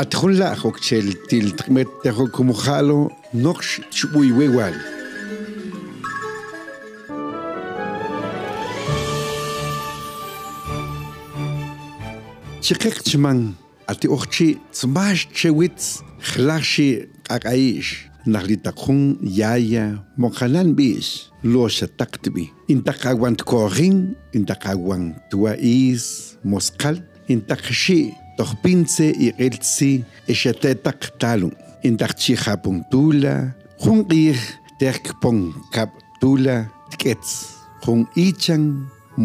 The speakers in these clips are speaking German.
Atjunla hokchel til tmet tejo como jalo nox chubuy wewal. Chikek chman ati ochchi zmash chewitz chlashi kakaish naglitakun yaya mokalan bis losha taktbi intakagwan korin intakagwan tuais moskal intakshi tohpinse y eltsi eshatetak talu intakchi japuntula junqir tekpon kaptula tketz jun ichan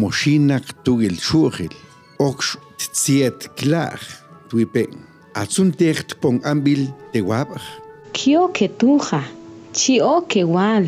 moshinak tugel shugil oksh tziet klaj tuipen atsun tekpon ambil tewabaj kio ketuja chio kewal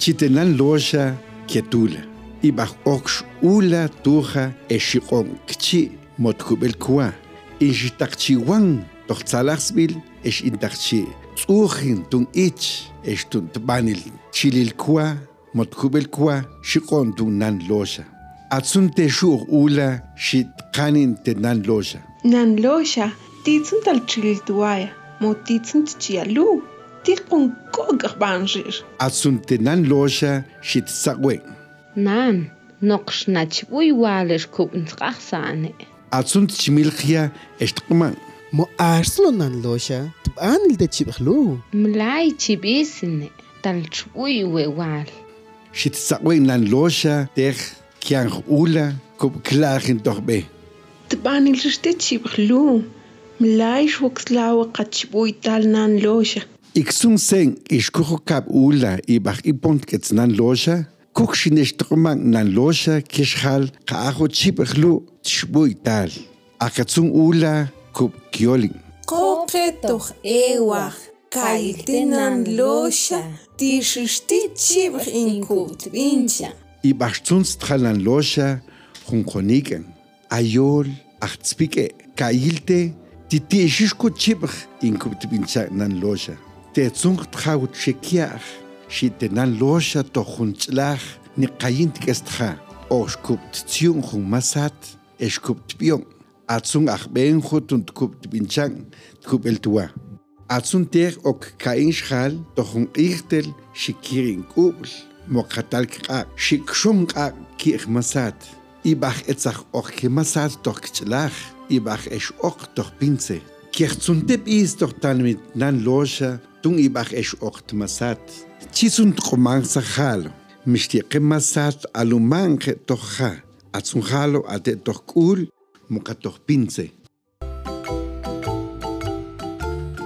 chitenan loja ketula ibaj oksh ula tuja eshiqon kchi motkubel kwa inshtakchiwan tochtsalachsbil esh intakchi tsuhin tun ich esh tun tbanil chilil kwa motkubel kwa shiqon tun nan losha atsun te shur ula shit qanin te nan losha Nan losha, titsun tal chiltuaya, mo titsun tchialu, tikun kogar banjir. atsun te nan losha shit sakwen Nan, nox nach ui walish kupn trachsane. Atsun chimilkhia eshtqman Mo arslo nan losha, tbanil de chibkhlu. Mlai chibisine, tal chui we wal. shit sakwen nan losha ter kiang ula kub klarin doch be Tbanil riste chibkhlu. Mlaish wokslawa qachbui tal nan losha. Iksun sen ishkujo kap ula ibach ipont kets nan losha kuk shineshtruman nan losha kishhal kaajo chipchlu tshbui tal akatsun ula kub kiolin Qoqe toch ewach, kailtenan losha, tishishti chibr in kut vincha. ibach tsuns thalan losha junjoniken ayol achtspike kailte titi shishko chipch in kub tbincha nan losha. Te tsung thaw chekiach shite nan losha to juntlach ni qayint kestha oshkup tsiung jun masat eshkup tbion atsung ach ben khut und kup tbinchang kup eltua atsun ter ok kain shal to jun irtel shikirin kubl moqatal qa shikshum qa kir masat ibach etzach ok ke masat doch kchlach ibach esh ok doch pinze kirtsun tep is doch tan mit nan losha tung ibach esh ok masat chisun tqomang sa khalo mishtiqe masat aluman ke atzunjalo ate tohkul.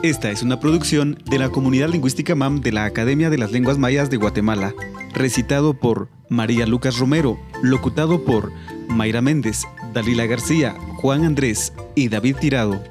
Esta es una producción de la comunidad lingüística MAM de la Academia de las Lenguas Mayas de Guatemala, recitado por María Lucas Romero, locutado por Mayra Méndez, Dalila García, Juan Andrés y David Tirado.